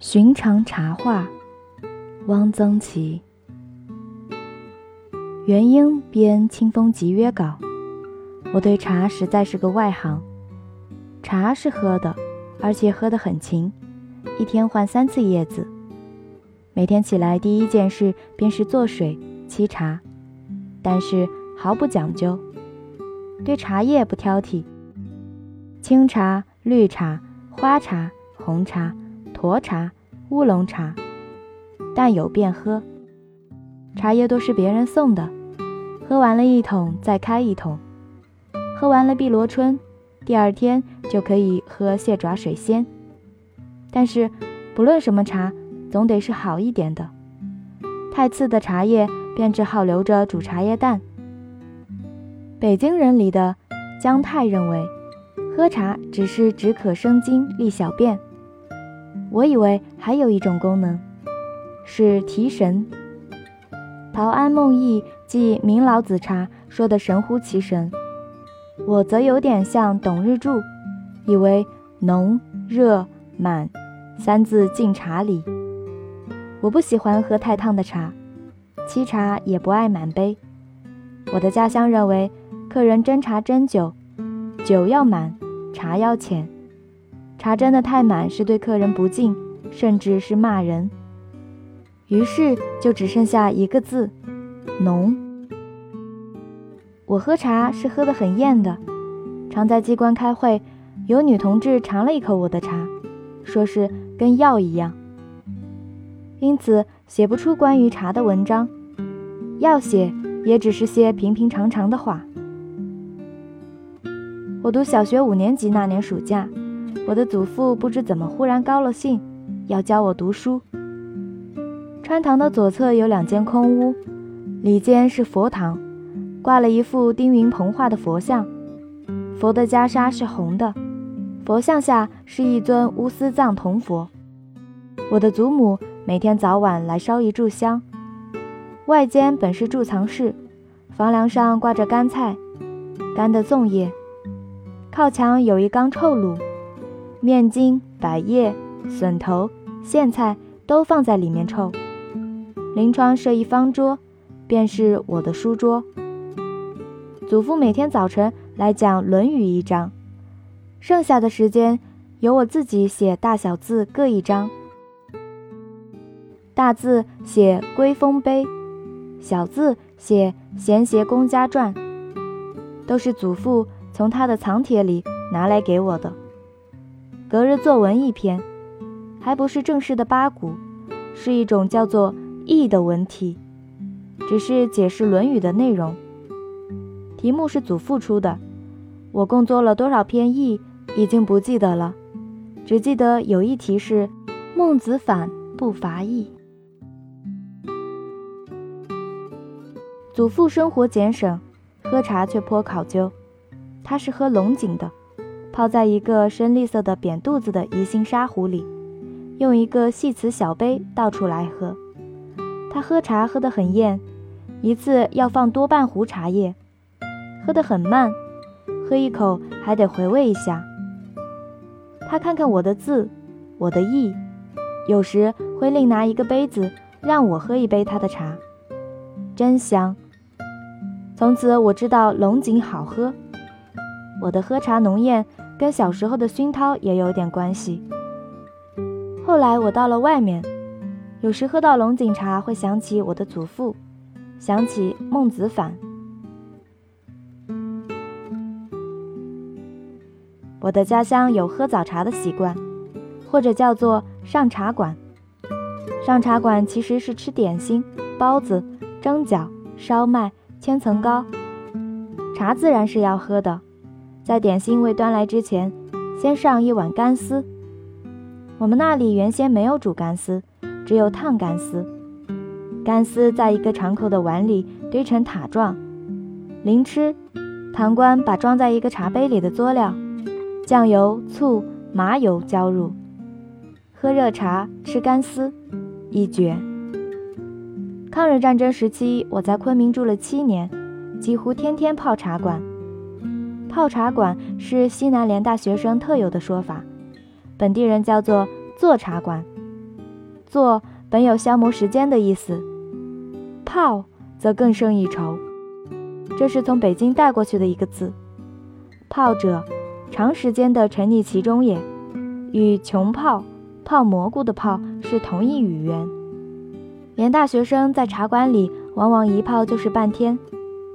寻常茶话，汪曾祺。元英编《清风集约稿》。我对茶实在是个外行。茶是喝的，而且喝得很勤，一天换三次叶子。每天起来第一件事便是做水沏茶，但是毫不讲究，对茶叶不挑剔。清茶、绿茶、花茶、红茶。沱茶、乌龙茶，但有便喝。茶叶都是别人送的，喝完了一桶再开一桶。喝完了碧螺春，第二天就可以喝蟹爪水仙。但是不论什么茶，总得是好一点的。太次的茶叶便只好留着煮茶叶蛋。北京人里的姜太认为，喝茶只是止渴生津、利小便。我以为还有一种功能，是提神。陶庵梦忆记明老子茶说的神乎其神，我则有点像董日柱，以为浓、热、满三字进茶里。我不喜欢喝太烫的茶，沏茶也不爱满杯。我的家乡认为，客人斟茶斟酒，酒要满，茶要浅。茶斟得太满是对客人不敬，甚至是骂人。于是就只剩下一个字：浓。我喝茶是喝得很厌的，常在机关开会，有女同志尝了一口我的茶，说是跟药一样。因此写不出关于茶的文章，要写也只是些平平常常的话。我读小学五年级那年暑假。我的祖父不知怎么忽然高了兴，要教我读书。穿堂的左侧有两间空屋，里间是佛堂，挂了一幅丁云鹏画的佛像，佛的袈裟是红的，佛像下是一尊乌丝藏铜佛。我的祖母每天早晚来烧一炷香。外间本是贮藏室，房梁上挂着干菜，干的粽叶，靠墙有一缸臭卤。面筋、百叶、笋头、苋菜都放在里面臭。临窗设一方桌，便是我的书桌。祖父每天早晨来讲《论语》一章，剩下的时间由我自己写大小字各一章。大字写《归风碑》，小字写《贤协公家传》，都是祖父从他的藏帖里拿来给我的。隔日作文一篇，还不是正式的八股，是一种叫做译的文体，只是解释《论语》的内容。题目是祖父出的，我共做了多少篇译，已经不记得了，只记得有一题是“孟子反不伐义”。祖父生活俭省，喝茶却颇考究，他是喝龙井的。泡在一个深绿色的扁肚子的宜兴沙壶里，用一个细瓷小杯倒出来喝。他喝茶喝得很厌，一次要放多半壶茶叶，喝得很慢，喝一口还得回味一下。他看看我的字，我的意，有时会另拿一个杯子让我喝一杯他的茶，真香。从此我知道龙井好喝。我的喝茶浓艳。跟小时候的熏陶也有点关系。后来我到了外面，有时喝到龙井茶，会想起我的祖父，想起孟子反。我的家乡有喝早茶的习惯，或者叫做上茶馆。上茶馆其实是吃点心、包子、蒸饺、烧麦、千层糕，茶自然是要喝的。在点心未端来之前，先上一碗干丝。我们那里原先没有煮干丝，只有烫干丝。干丝在一个长口的碗里堆成塔状。临吃，堂官把装在一个茶杯里的佐料——酱油、醋、麻油浇入。喝热茶，吃干丝，一绝。抗日战争时期，我在昆明住了七年，几乎天天泡茶馆。泡茶馆是西南联大学生特有的说法，本地人叫做坐茶馆。做本有消磨时间的意思，泡则更胜一筹。这是从北京带过去的一个字，泡者，长时间的沉溺其中也，与穷泡、泡蘑菇的泡是同一语源。连大学生在茶馆里，往往一泡就是半天，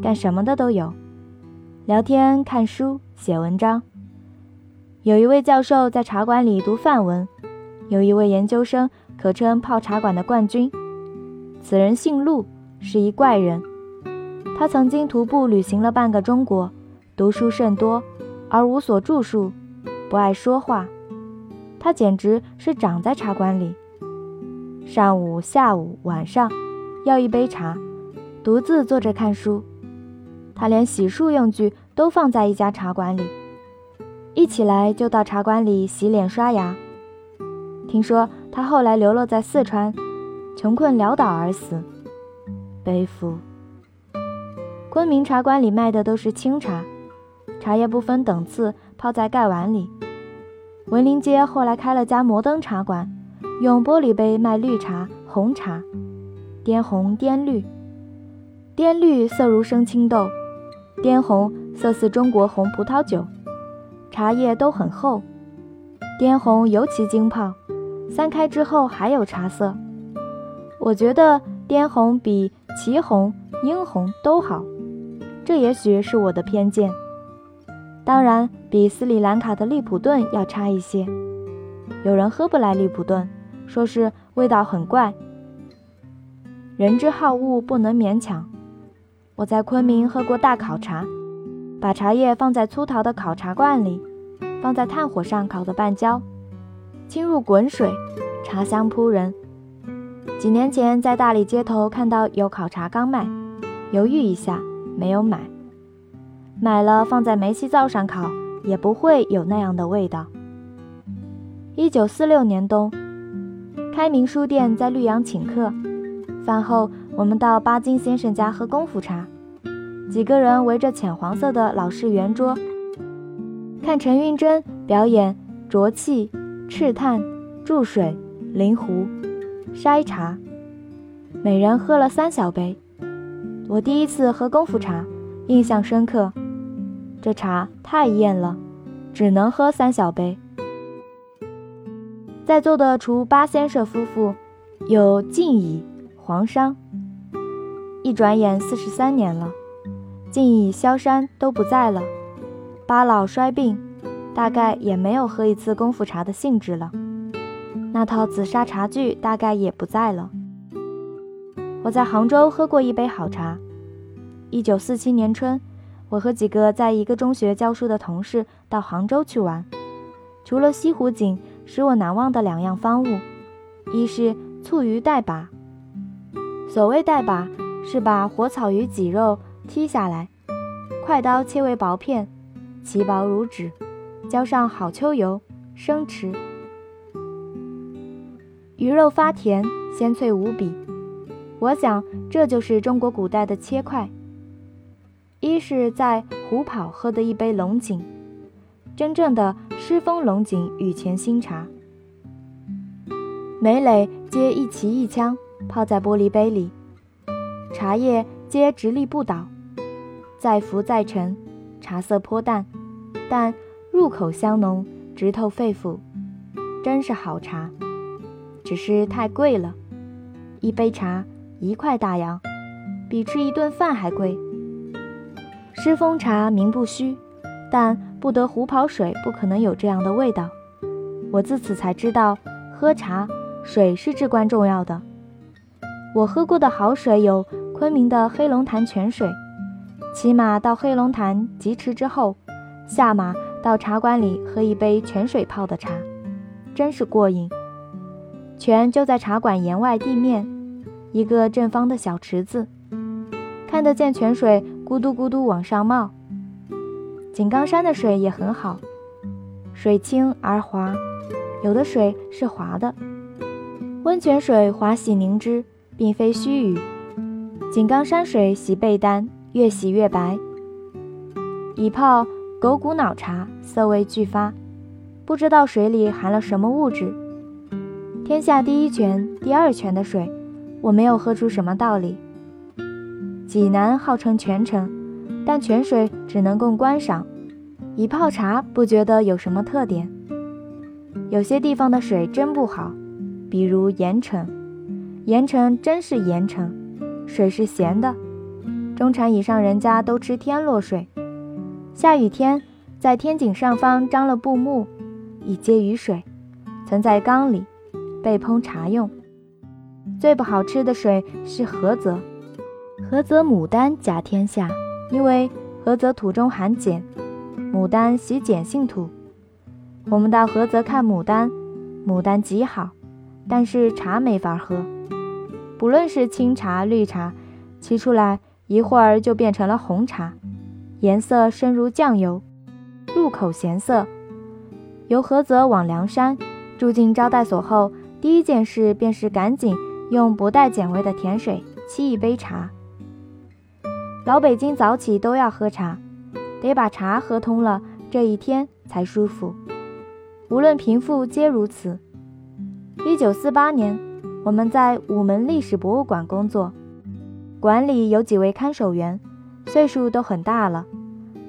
干什么的都有，聊天、看书、写文章。有一位教授在茶馆里读范文，有一位研究生。可称泡茶馆的冠军。此人姓陆，是一怪人。他曾经徒步旅行了半个中国，读书甚多，而无所著述，不爱说话。他简直是长在茶馆里。上午、下午、晚上，要一杯茶，独自坐着看书。他连洗漱用具都放在一家茶馆里，一起来就到茶馆里洗脸刷牙。听说。他后来流落在四川，穷困潦倒而死，悲夫。昆明茶馆里卖的都是清茶，茶叶不分等次，泡在盖碗里。文林街后来开了家摩登茶馆，用玻璃杯卖绿茶、红茶，滇红、滇绿。滇绿色如生青豆，滇红色似中国红葡萄酒，茶叶都很厚，滇红尤其精泡。三开之后还有茶色，我觉得滇红比祁红、英红都好，这也许是我的偏见。当然比斯里兰卡的利普顿要差一些。有人喝不来利普顿，说是味道很怪。人之好恶不能勉强。我在昆明喝过大烤茶，把茶叶放在粗陶的烤茶罐里，放在炭火上烤的半焦。倾入滚水，茶香扑人。几年前在大理街头看到有烤茶刚卖，犹豫一下没有买。买了放在煤气灶上烤，也不会有那样的味道。一九四六年冬，开明书店在绿杨请客，饭后我们到巴金先生家喝功夫茶，几个人围着浅黄色的老式圆桌，看陈运珍表演浊气。赤炭、注水、临壶、筛茶，每人喝了三小杯。我第一次喝功夫茶，印象深刻。这茶太艳了，只能喝三小杯。在座的除八先生夫妇，有敬乙、黄商。一转眼四十三年了，晋乙、萧山都不在了，八老衰病。大概也没有喝一次功夫茶的兴致了，那套紫砂茶具大概也不在了。我在杭州喝过一杯好茶。一九四七年春，我和几个在一个中学教书的同事到杭州去玩，除了西湖景，使我难忘的两样方物，一是醋鱼带把。所谓带把，是把活草鱼脊肉剔下来，快刀切为薄片，其薄如纸。浇上好秋油，生吃。鱼肉发甜，鲜脆无比。我想这就是中国古代的切块。一是在虎跑喝的一杯龙井，真正的狮峰龙井雨前新茶。每蕾皆一旗一枪，泡在玻璃杯里，茶叶皆直立不倒，再浮再沉，茶色颇淡，但。入口香浓，直透肺腑，真是好茶，只是太贵了。一杯茶一块大洋，比吃一顿饭还贵。狮峰茶名不虚，但不得虎跑水不可能有这样的味道。我自此才知道，喝茶水是至关重要的。我喝过的好水有昆明的黑龙潭泉水，骑马到黑龙潭疾驰之后，下马。到茶馆里喝一杯泉水泡的茶，真是过瘾。泉就在茶馆檐外地面，一个正方的小池子，看得见泉水咕嘟咕嘟往上冒。井冈山的水也很好，水清而滑，有的水是滑的。温泉水滑洗凝脂，并非虚语。井冈山水洗被单，越洗越白。以泡。狗骨脑茶色味俱发，不知道水里含了什么物质。天天下第一泉、第二泉的水，我没有喝出什么道理。济南号称泉城，但泉水只能供观赏，以泡茶不觉得有什么特点。有些地方的水真不好，比如盐城，盐城真是盐城，水是咸的。中产以上人家都吃天落水，下雨天在天井上方张了布幕，以接雨水，存在缸里。被烹茶用，最不好吃的水是菏泽。菏泽牡丹甲天下，因为菏泽土中含碱，牡丹喜碱性土。我们到菏泽看牡丹，牡丹极好，但是茶没法喝。不论是清茶、绿茶，沏出来一会儿就变成了红茶，颜色深如酱油，入口咸涩。由菏泽往梁山，住进招待所后。第一件事便是赶紧用不带碱味的甜水沏一杯茶。老北京早起都要喝茶，得把茶喝通了，这一天才舒服。无论贫富皆如此。一九四八年，我们在午门历史博物馆工作，馆里有几位看守员，岁数都很大了。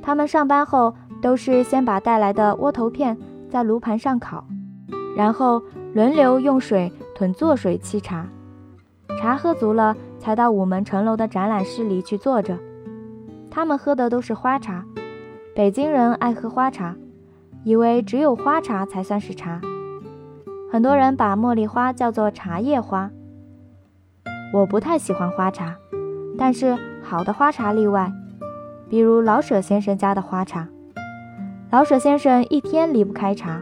他们上班后都是先把带来的窝头片在炉盘上烤，然后。轮流用水囤做水沏茶，茶喝足了，才到午门城楼的展览室里去坐着。他们喝的都是花茶，北京人爱喝花茶，以为只有花茶才算是茶。很多人把茉莉花叫做茶叶花。我不太喜欢花茶，但是好的花茶例外，比如老舍先生家的花茶。老舍先生一天离不开茶，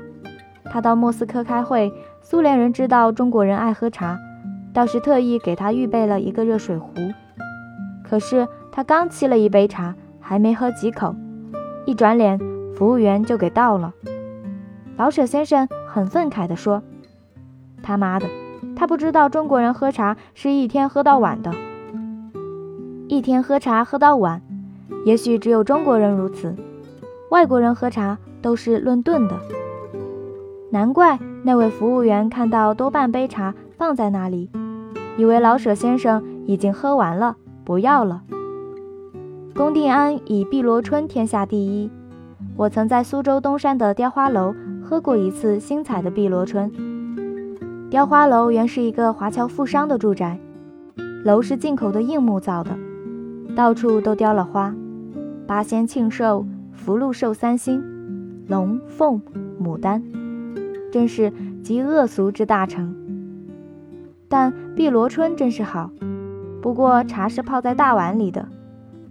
他到莫斯科开会。苏联人知道中国人爱喝茶，倒是特意给他预备了一个热水壶。可是他刚沏了一杯茶，还没喝几口，一转脸，服务员就给倒了。老舍先生很愤慨地说：“他妈的，他不知道中国人喝茶是一天喝到晚的。一天喝茶喝到晚，也许只有中国人如此，外国人喝茶都是论顿的。难怪。”那位服务员看到多半杯茶放在那里，以为老舍先生已经喝完了，不要了。龚定安以碧螺春天下第一，我曾在苏州东山的雕花楼喝过一次新采的碧螺春。雕花楼原是一个华侨富商的住宅，楼是进口的硬木造的，到处都雕了花，八仙庆寿、福禄寿三星、龙凤、牡丹。真是极恶俗之大成，但碧螺春真是好。不过茶是泡在大碗里的，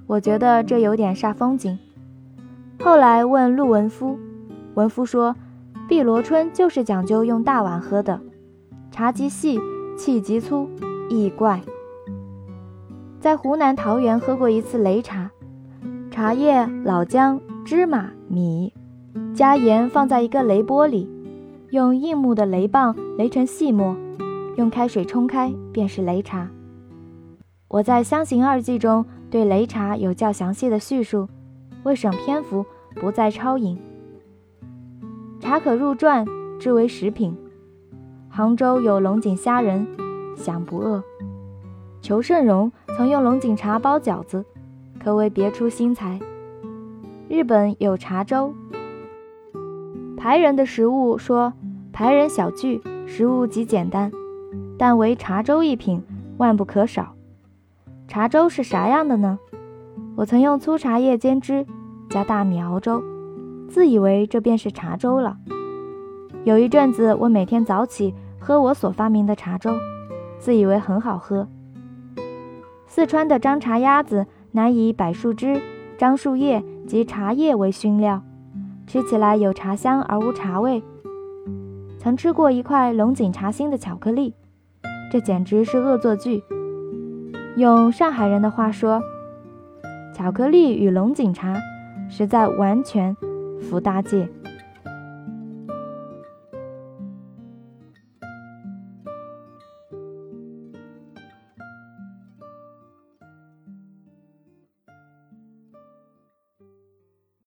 我觉得这有点煞风景。后来问陆文夫，文夫说，碧螺春就是讲究用大碗喝的，茶极细，气极粗，意怪。在湖南桃源喝过一次擂茶，茶叶、老姜、芝麻、米，加盐放在一个擂钵里。用硬木的擂棒擂成细末，用开水冲开，便是擂茶。我在《湘行二记》中对擂茶有较详细的叙述，为省篇幅不再抄引。茶可入馔，制为食品。杭州有龙井虾仁，享不饿。裘盛戎曾用龙井茶包饺子，可谓别出心裁。日本有茶粥。排人的食物说。排人小聚，食物极简单，但唯茶粥一品万不可少。茶粥是啥样的呢？我曾用粗茶叶煎汁，加大米熬粥，自以为这便是茶粥了。有一阵子，我每天早起喝我所发明的茶粥，自以为很好喝。四川的张茶鸭子乃以柏树枝、樟树叶及茶叶为熏料，吃起来有茶香而无茶味。曾吃过一块龙井茶心的巧克力，这简直是恶作剧。用上海人的话说，巧克力与龙井茶实在完全不搭界。